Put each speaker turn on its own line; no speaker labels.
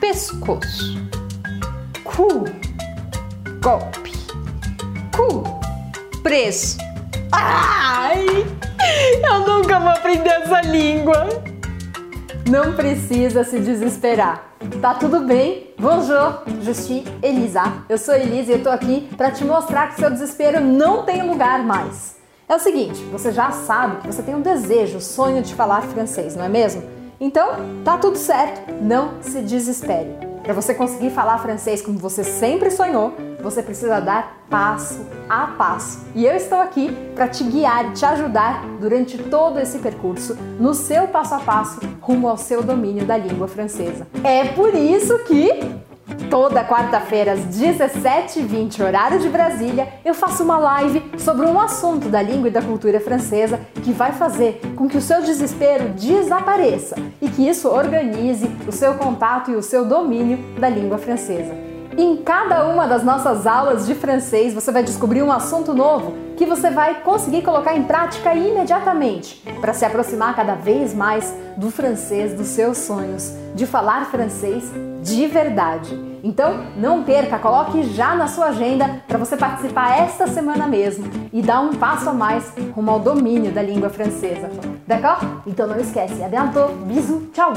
pescoço, cu, golpe, cu, preso. Ai, eu nunca vou aprender essa língua. Não precisa se desesperar. Tá tudo bem? Bonjour, je suis Elisa. Eu sou Elisa e eu tô aqui para te mostrar que seu desespero não tem lugar mais. É o seguinte, você já sabe que você tem um desejo, sonho de falar francês, não é mesmo? Então, tá tudo certo, não se desespere. Para você conseguir falar francês como você sempre sonhou, você precisa dar passo a passo. E eu estou aqui para te guiar e te ajudar durante todo esse percurso no seu passo a passo rumo ao seu domínio da língua francesa. É por isso que Toda quarta-feira às 17h20, horário de Brasília, eu faço uma live sobre um assunto da língua e da cultura francesa que vai fazer com que o seu desespero desapareça e que isso organize o seu contato e o seu domínio da língua francesa. Em cada uma das nossas aulas de francês, você vai descobrir um assunto novo que você vai conseguir colocar em prática imediatamente para se aproximar cada vez mais do francês dos seus sonhos, de falar francês de verdade. Então, não perca, coloque já na sua agenda para você participar esta semana mesmo e dar um passo a mais rumo ao domínio da língua francesa. D'accord? Então não esquece. A bientôt. Bisous. Tchau.